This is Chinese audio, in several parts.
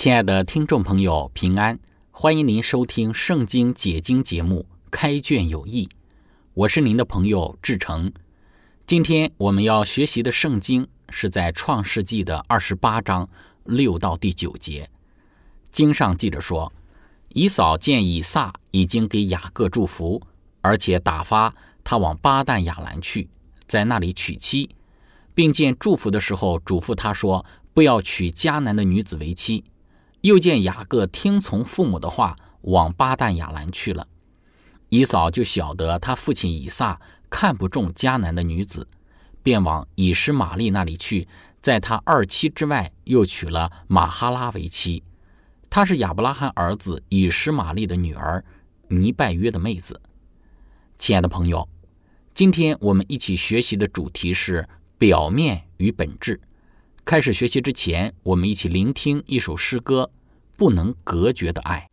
亲爱的听众朋友，平安！欢迎您收听《圣经解经》节目《开卷有益》，我是您的朋友志成。今天我们要学习的圣经是在《创世纪》的二十八章六到第九节。经上记着说，以扫见以撒已经给雅各祝福，而且打发他往巴旦亚兰去，在那里娶妻，并见祝福的时候嘱咐他说：“不要娶迦南的女子为妻。”又见雅各听从父母的话，往巴旦亚兰去了。以扫就晓得他父亲以撒看不中迦南的女子，便往以实玛利那里去，在他二妻之外又娶了马哈拉为妻。她是亚伯拉罕儿子以实玛利的女儿，尼拜约的妹子。亲爱的朋友，今天我们一起学习的主题是表面与本质。开始学习之前，我们一起聆听一首诗歌，《不能隔绝的爱》。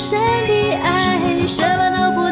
深的爱什么都不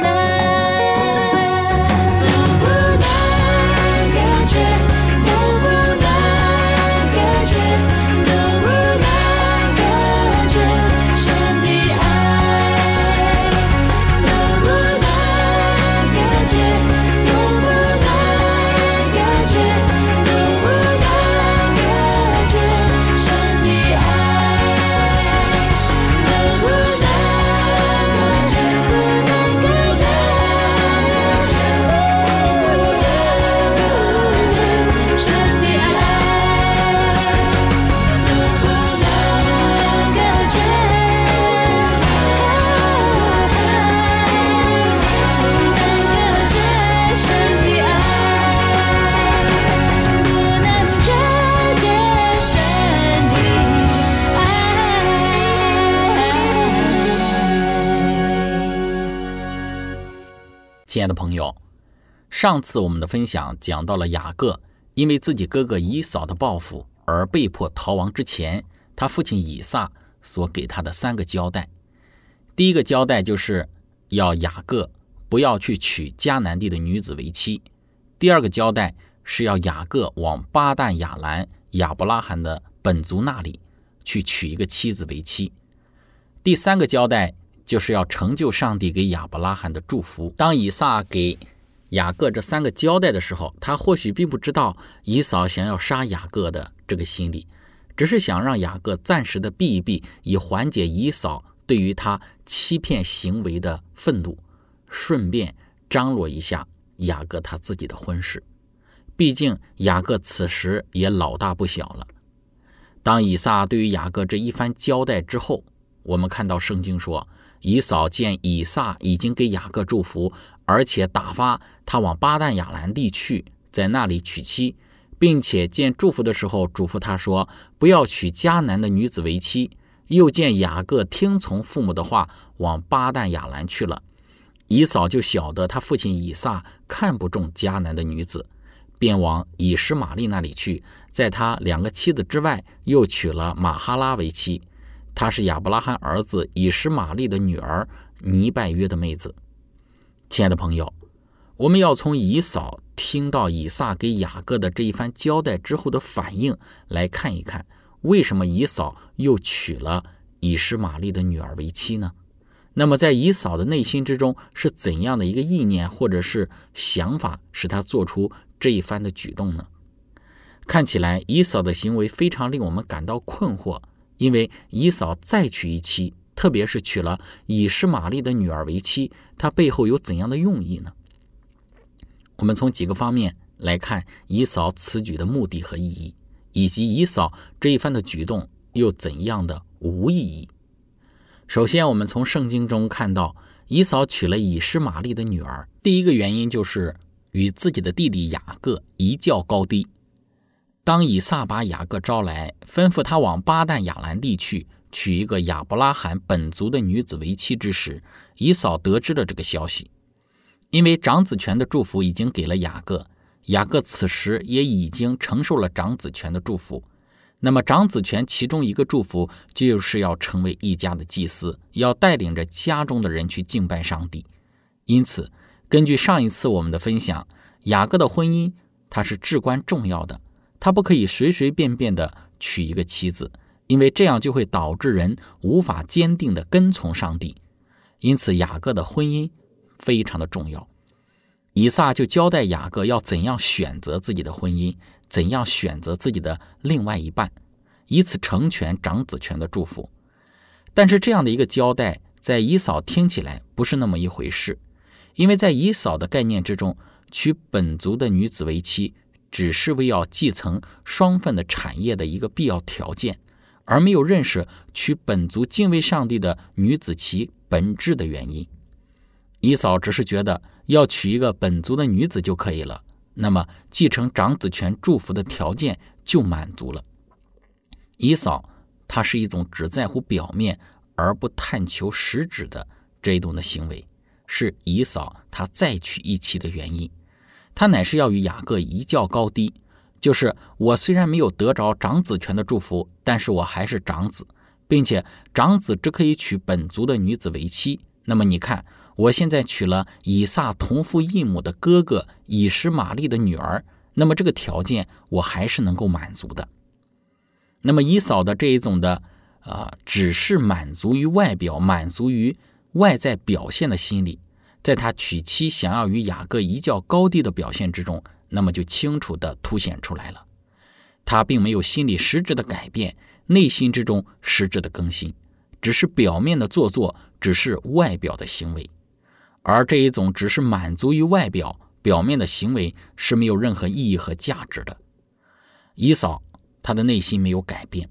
亲爱的朋友，上次我们的分享讲到了雅各因为自己哥哥以扫的报复而被迫逃亡之前，他父亲以撒所给他的三个交代。第一个交代就是要雅各不要去娶迦南地的女子为妻；第二个交代是要雅各往巴旦亚兰亚伯拉罕的本族那里去娶一个妻子为妻；第三个交代。就是要成就上帝给亚伯拉罕的祝福。当以撒给雅各这三个交代的时候，他或许并不知道以扫想要杀雅各的这个心理，只是想让雅各暂时的避一避，以缓解以扫对于他欺骗行为的愤怒，顺便张罗一下雅各他自己的婚事。毕竟雅各此时也老大不小了。当以撒对于雅各这一番交代之后，我们看到圣经说。以扫见以撒已经给雅各祝福，而且打发他往巴旦亚兰地去，在那里娶妻，并且见祝福的时候嘱咐他说：“不要娶迦南的女子为妻。”又见雅各听从父母的话，往巴旦亚兰去了。以扫就晓得他父亲以撒看不中迦南的女子，便往以实玛利那里去，在他两个妻子之外，又娶了马哈拉为妻。她是亚伯拉罕儿子以实玛利的女儿尼拜约的妹子。亲爱的朋友，我们要从以扫听到以撒给雅各的这一番交代之后的反应来看一看，为什么以扫又娶了以实玛利的女儿为妻呢？那么，在以扫的内心之中是怎样的一个意念或者是想法，使他做出这一番的举动呢？看起来，以扫的行为非常令我们感到困惑。因为以扫再娶一妻，特别是娶了以实玛利的女儿为妻，他背后有怎样的用意呢？我们从几个方面来看以扫此举的目的和意义，以及以扫这一番的举动又怎样的无意义。首先，我们从圣经中看到以扫娶了以实玛利的女儿，第一个原因就是与自己的弟弟雅各一较高低。当以撒把雅各招来，吩咐他往巴旦亚兰地去娶一个亚伯拉罕本族的女子为妻之时，以扫得知了这个消息。因为长子权的祝福已经给了雅各，雅各此时也已经承受了长子权的祝福。那么，长子权其中一个祝福就是要成为一家的祭司，要带领着家中的人去敬拜上帝。因此，根据上一次我们的分享，雅各的婚姻它是至关重要的。他不可以随随便便的娶一个妻子，因为这样就会导致人无法坚定的跟从上帝。因此，雅各的婚姻非常的重要。以撒就交代雅各要怎样选择自己的婚姻，怎样选择自己的另外一半，以此成全长子权的祝福。但是，这样的一个交代，在以扫听起来不是那么一回事，因为在以扫的概念之中，娶本族的女子为妻。只是为要继承双份的产业的一个必要条件，而没有认识娶本族敬畏上帝的女子其本质的原因。以嫂只是觉得要娶一个本族的女子就可以了，那么继承长子权祝福的条件就满足了。以嫂她是一种只在乎表面而不探求实质的这一种的行为，是以嫂她再娶一妻的原因。他乃是要与雅各一较高低，就是我虽然没有得着长子权的祝福，但是我还是长子，并且长子只可以娶本族的女子为妻。那么你看，我现在娶了以撒同父异母的哥哥以实玛利的女儿，那么这个条件我还是能够满足的。那么以扫的这一种的，啊，只是满足于外表、满足于外在表现的心理。在他娶妻想要与雅各一较高低的表现之中，那么就清楚地凸显出来了。他并没有心理实质的改变，内心之中实质的更新，只是表面的做作，只是外表的行为。而这一种只是满足于外表、表面的行为是没有任何意义和价值的。以扫他的内心没有改变，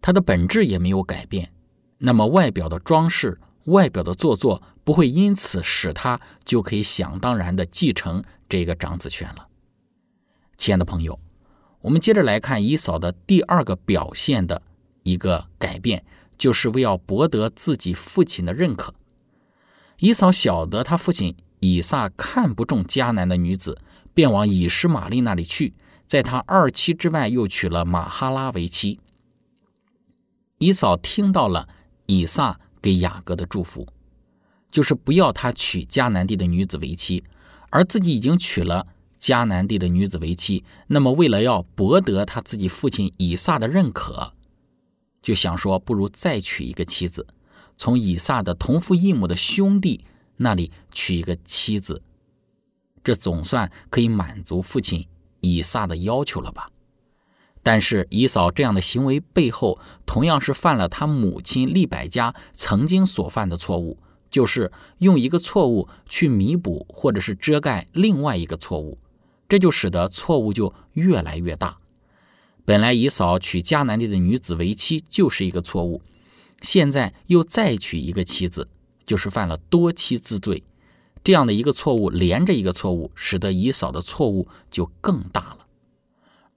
他的本质也没有改变，那么外表的装饰。外表的做作不会因此使他就可以想当然的继承这个长子权了。亲爱的朋友，我们接着来看以扫的第二个表现的一个改变，就是为要博得自己父亲的认可。以扫晓得他父亲以撒看不中迦南的女子，便往以实玛利那里去，在他二妻之外又娶了马哈拉为妻。以扫听到了以撒给雅各的祝福，就是不要他娶迦南地的女子为妻，而自己已经娶了迦南地的女子为妻。那么，为了要博得他自己父亲以撒的认可，就想说，不如再娶一个妻子，从以撒的同父异母的兄弟那里娶一个妻子，这总算可以满足父亲以撒的要求了吧。但是以扫这样的行为背后，同样是犯了他母亲利百加曾经所犯的错误，就是用一个错误去弥补或者是遮盖另外一个错误，这就使得错误就越来越大。本来以扫娶迦南地的女子为妻就是一个错误，现在又再娶一个妻子，就是犯了多妻之罪。这样的一个错误连着一个错误，使得以扫的错误就更大了。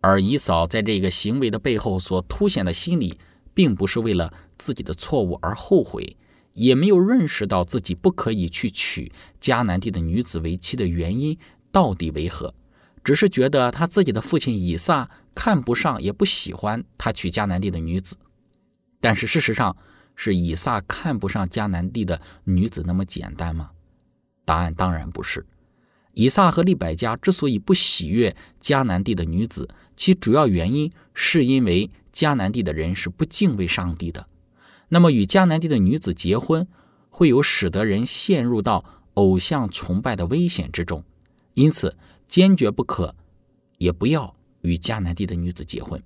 而以扫在这个行为的背后所凸显的心理，并不是为了自己的错误而后悔，也没有认识到自己不可以去娶迦南地的女子为妻的原因到底为何，只是觉得他自己的父亲以撒看不上也不喜欢他娶迦南地的女子。但是事实上，是以撒看不上迦南地的女子那么简单吗？答案当然不是。以撒和利百加之所以不喜悦迦南地的女子，其主要原因是因为迦南地的人是不敬畏上帝的。那么，与迦南地的女子结婚，会有使得人陷入到偶像崇拜的危险之中，因此坚决不可，也不要与迦南地的女子结婚。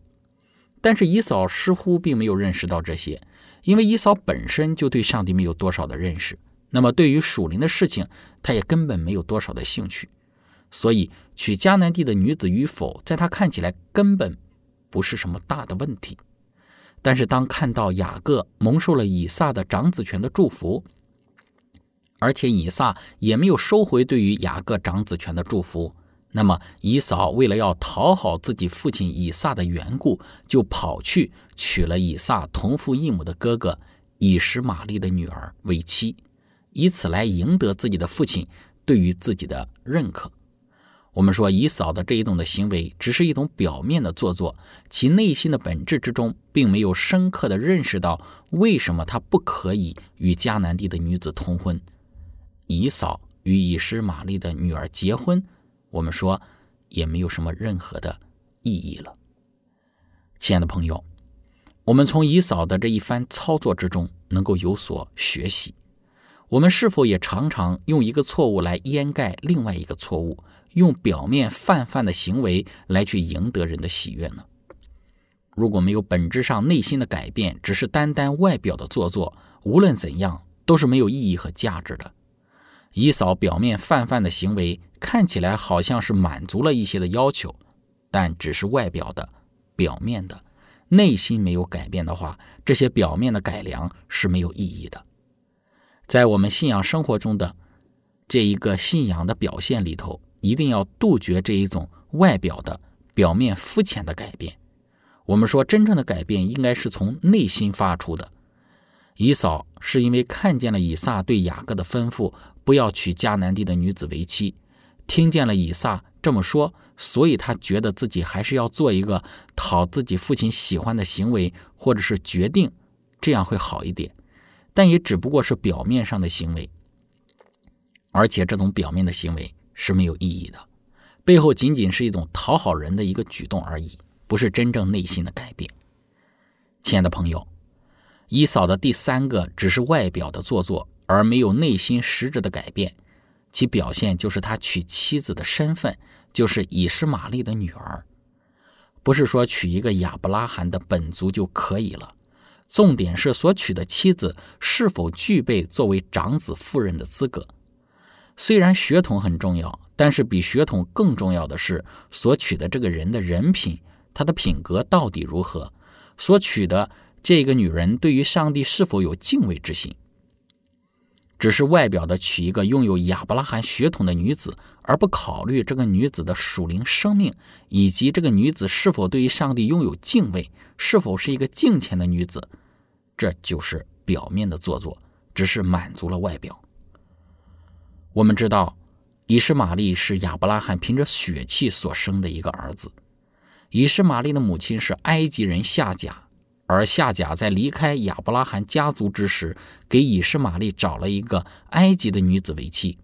但是以扫似乎并没有认识到这些，因为以扫本身就对上帝没有多少的认识。那么，对于属灵的事情，他也根本没有多少的兴趣，所以娶迦南地的女子与否，在他看起来根本不是什么大的问题。但是，当看到雅各蒙受了以撒的长子权的祝福，而且以撒也没有收回对于雅各长子权的祝福，那么以扫为了要讨好自己父亲以撒的缘故，就跑去娶了以撒同父异母的哥哥以实玛利的女儿为妻。以此来赢得自己的父亲对于自己的认可。我们说以扫的这一种的行为，只是一种表面的做作，其内心的本质之中，并没有深刻的认识到为什么他不可以与迦南地的女子通婚。以扫与以实玛丽的女儿结婚，我们说也没有什么任何的意义了。亲爱的朋友，我们从以扫的这一番操作之中，能够有所学习。我们是否也常常用一个错误来掩盖另外一个错误，用表面泛泛的行为来去赢得人的喜悦呢？如果没有本质上内心的改变，只是单单外表的做作，无论怎样都是没有意义和价值的。以扫表面泛泛的行为看起来好像是满足了一些的要求，但只是外表的、表面的，内心没有改变的话，这些表面的改良是没有意义的。在我们信仰生活中的这一个信仰的表现里头，一定要杜绝这一种外表的、表面肤浅的改变。我们说，真正的改变应该是从内心发出的。以扫是因为看见了以撒对雅各的吩咐，不要娶迦南地的女子为妻，听见了以撒这么说，所以他觉得自己还是要做一个讨自己父亲喜欢的行为，或者是决定，这样会好一点。但也只不过是表面上的行为，而且这种表面的行为是没有意义的，背后仅仅是一种讨好人的一个举动而已，不是真正内心的改变。亲爱的朋友，伊嫂的第三个只是外表的做作，而没有内心实质的改变，其表现就是他娶妻子的身份就是以实玛利的女儿，不是说娶一个亚伯拉罕的本族就可以了。重点是所娶的妻子是否具备作为长子夫人的资格。虽然血统很重要，但是比血统更重要的是所娶的这个人的人品，他的品格到底如何？所娶的这个女人对于上帝是否有敬畏之心？只是外表的娶一个拥有亚伯拉罕血统的女子，而不考虑这个女子的属灵生命，以及这个女子是否对于上帝拥有敬畏，是否是一个敬虔的女子？这就是表面的做作，只是满足了外表。我们知道，以实玛利是亚伯拉罕凭着血气所生的一个儿子。以实玛利的母亲是埃及人夏甲，而夏甲在离开亚伯拉罕家族之时，给以实玛利找了一个埃及的女子为妻。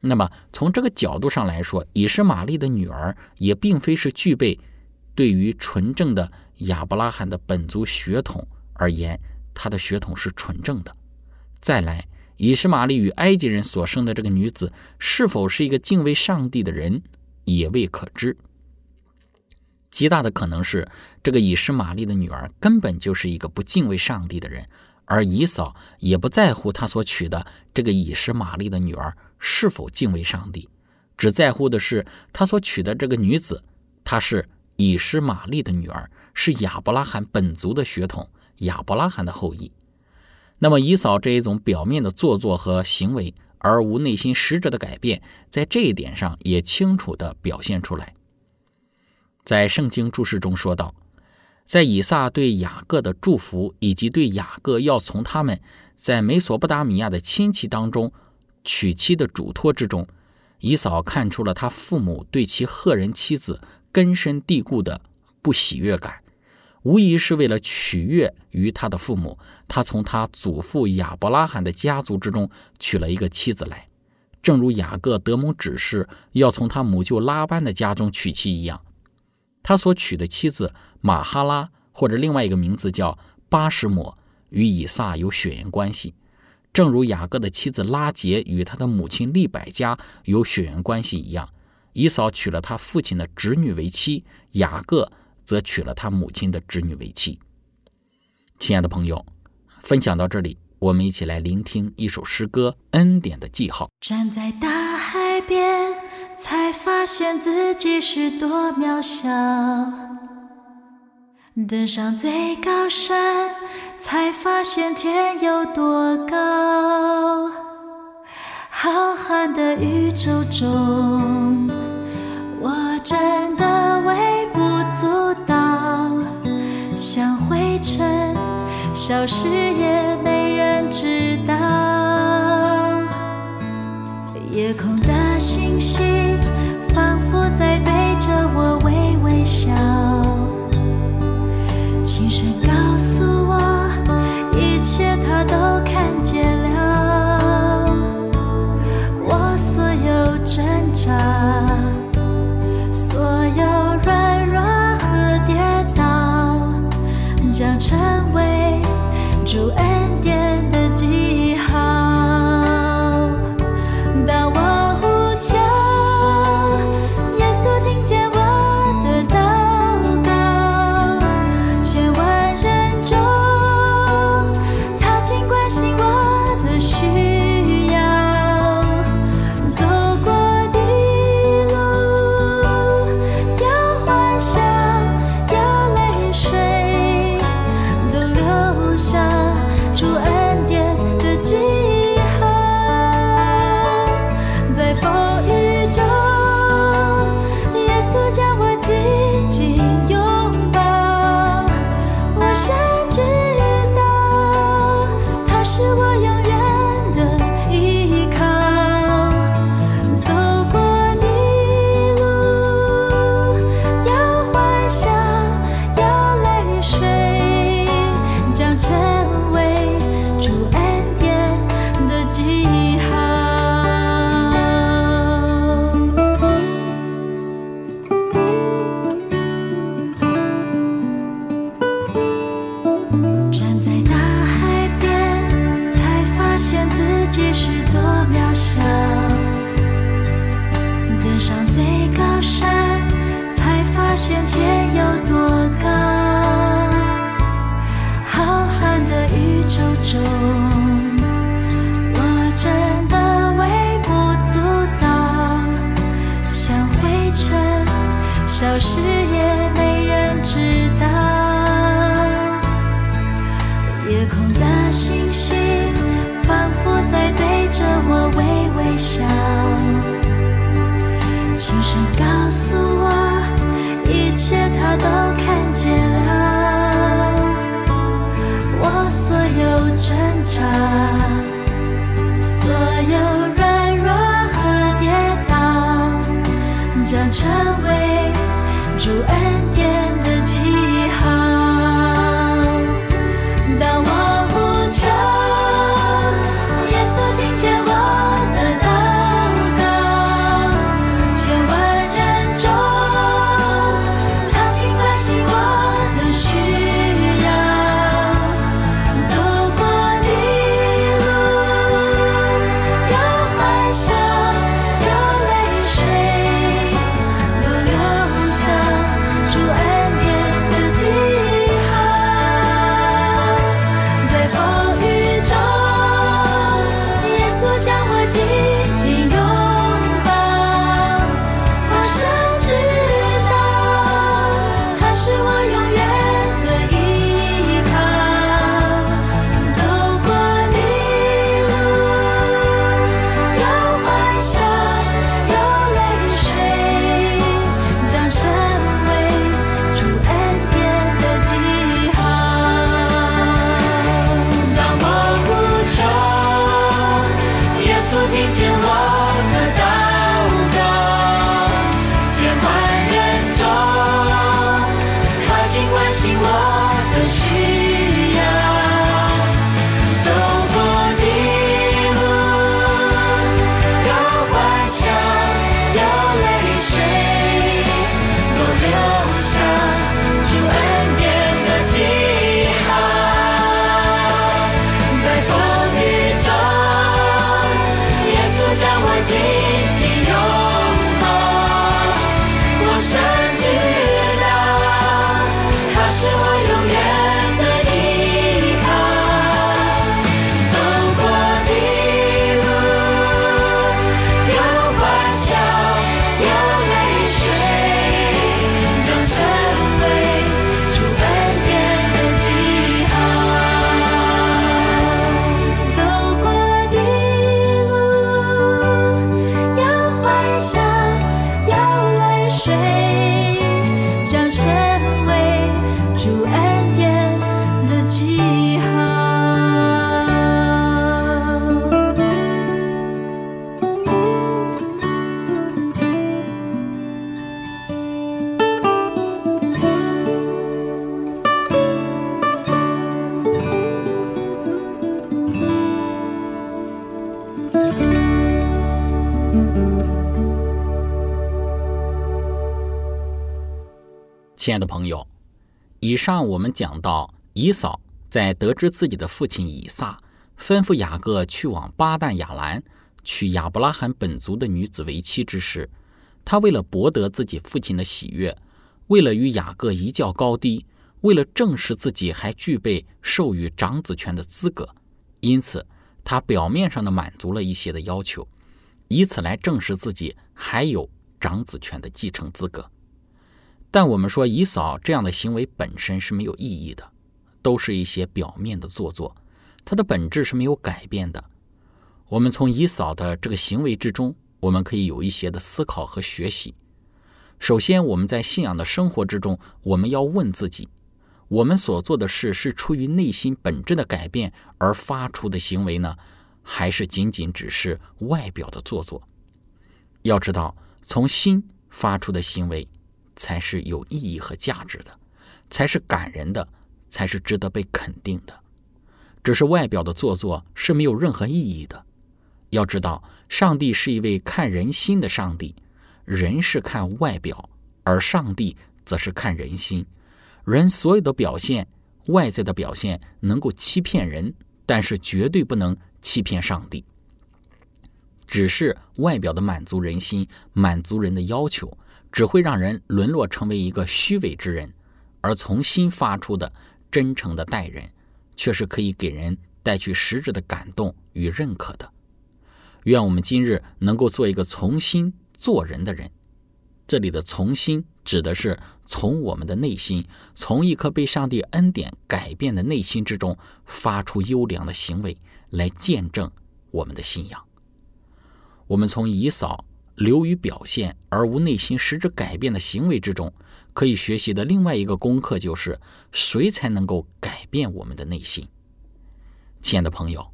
那么从这个角度上来说，以实玛利的女儿也并非是具备对于纯正的亚伯拉罕的本族血统而言，她的血统是纯正的。再来。以实玛利与埃及人所生的这个女子是否是一个敬畏上帝的人，也未可知。极大的可能是，这个以实玛利的女儿根本就是一个不敬畏上帝的人，而以扫也不在乎他所娶的这个以实玛利的女儿是否敬畏上帝，只在乎的是他所娶的这个女子，她是以实玛利的女儿，是亚伯拉罕本族的血统，亚伯拉罕的后裔。那么，以扫这一种表面的做作和行为，而无内心实质的改变，在这一点上也清楚地表现出来。在圣经注释中说道，在以撒对雅各的祝福，以及对雅各要从他们在美索不达米亚的亲戚当中娶妻的嘱托之中，以扫看出了他父母对其赫人妻子根深蒂固的不喜悦感。无疑是为了取悦于他的父母，他从他祖父亚伯拉罕的家族之中娶了一个妻子来，正如雅各德蒙指示要从他母舅拉班的家中娶妻一样。他所娶的妻子马哈拉，或者另外一个名字叫巴什抹，与以撒有血缘关系，正如雅各的妻子拉杰与他的母亲利百加有血缘关系一样。以扫娶了他父亲的侄女为妻，雅各。则娶了他母亲的侄女为妻。亲爱的朋友，分享到这里，我们一起来聆听一首诗歌《恩典的记号》。站在大海边，才发现自己是多渺小；登上最高山，才发现天有多高。浩瀚的宇宙中，我真的像灰尘消失也没人知道，爱的朋友，以上我们讲到以扫在得知自己的父亲以撒吩咐雅各去往巴旦亚兰娶亚伯拉罕本族的女子为妻之时，他为了博得自己父亲的喜悦，为了与雅各一较高低，为了证实自己还具备授予长子权的资格，因此他表面上的满足了一些的要求，以此来证实自己还有长子权的继承资格。但我们说以扫这样的行为本身是没有意义的，都是一些表面的做作，它的本质是没有改变的。我们从以扫的这个行为之中，我们可以有一些的思考和学习。首先，我们在信仰的生活之中，我们要问自己：我们所做的事是出于内心本质的改变而发出的行为呢，还是仅仅只是外表的做作？要知道，从心发出的行为。才是有意义和价值的，才是感人的，才是值得被肯定的。只是外表的做作是没有任何意义的。要知道，上帝是一位看人心的上帝，人是看外表，而上帝则是看人心。人所有的表现，外在的表现能够欺骗人，但是绝对不能欺骗上帝。只是外表的满足人心，满足人的要求。只会让人沦落成为一个虚伪之人，而从心发出的真诚的待人，却是可以给人带去实质的感动与认可的。愿我们今日能够做一个从心做人的人。这里的“从心”指的是从我们的内心，从一颗被上帝恩典改变的内心之中发出优良的行为，来见证我们的信仰。我们从以扫。流于表现而无内心实质改变的行为之中，可以学习的另外一个功课就是：谁才能够改变我们的内心？亲爱的朋友，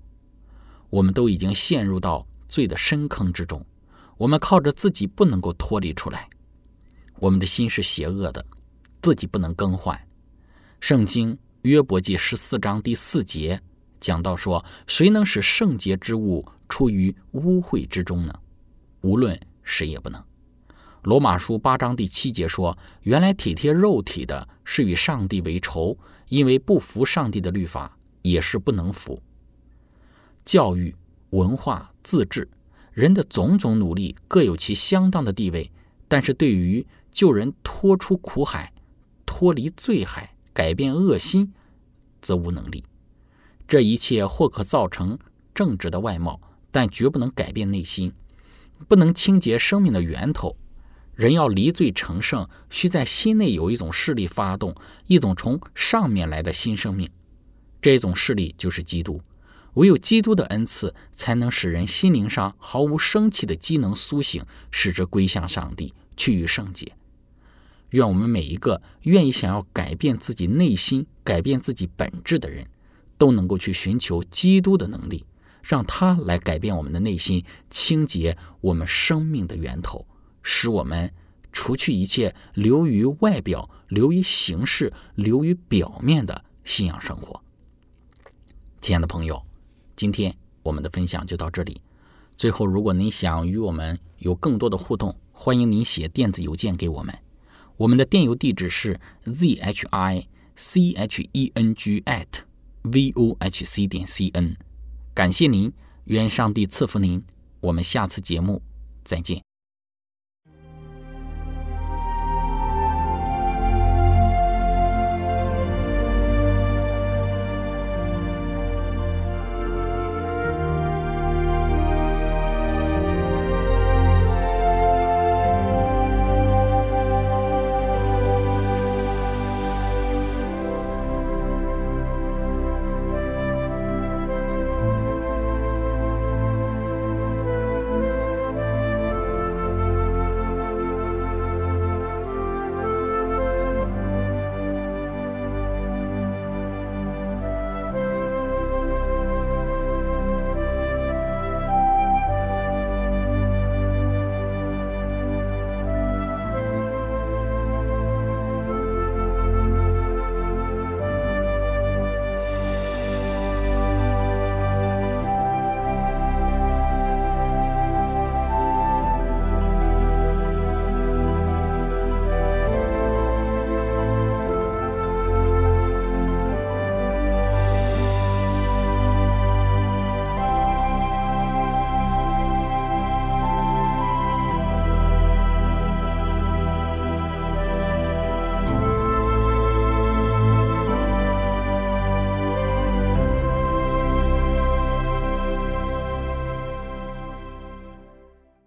我们都已经陷入到罪的深坑之中，我们靠着自己不能够脱离出来。我们的心是邪恶的，自己不能更换。圣经约伯记十四章第四节讲到说：“谁能使圣洁之物出于污秽之中呢？无论谁也不能。”罗马书八章第七节说：“原来体贴肉体的是与上帝为仇，因为不服上帝的律法，也是不能服。”教育、文化、自治，人的种种努力各有其相当的地位，但是对于救人脱出苦海、脱离罪海、改变恶心，则无能力。这一切或可造成正直的外貌，但绝不能改变内心，不能清洁生命的源头。人要离罪成圣，需在心内有一种势力发动，一种从上面来的新生命。这种势力就是基督。唯有基督的恩赐，才能使人心灵上毫无生气的机能苏醒，使之归向上帝，趋于圣洁。愿我们每一个愿意想要改变自己内心、改变自己本质的人，都能够去寻求基督的能力，让它来改变我们的内心，清洁我们生命的源头，使我们除去一切流于外表、流于形式、流于表面的信仰生活。亲爱的朋友。今天我们的分享就到这里。最后，如果您想与我们有更多的互动，欢迎您写电子邮件给我们。我们的电邮地址是 z h i c h e n g at v o h c 点 c n。感谢您，愿上帝赐福您。我们下次节目再见。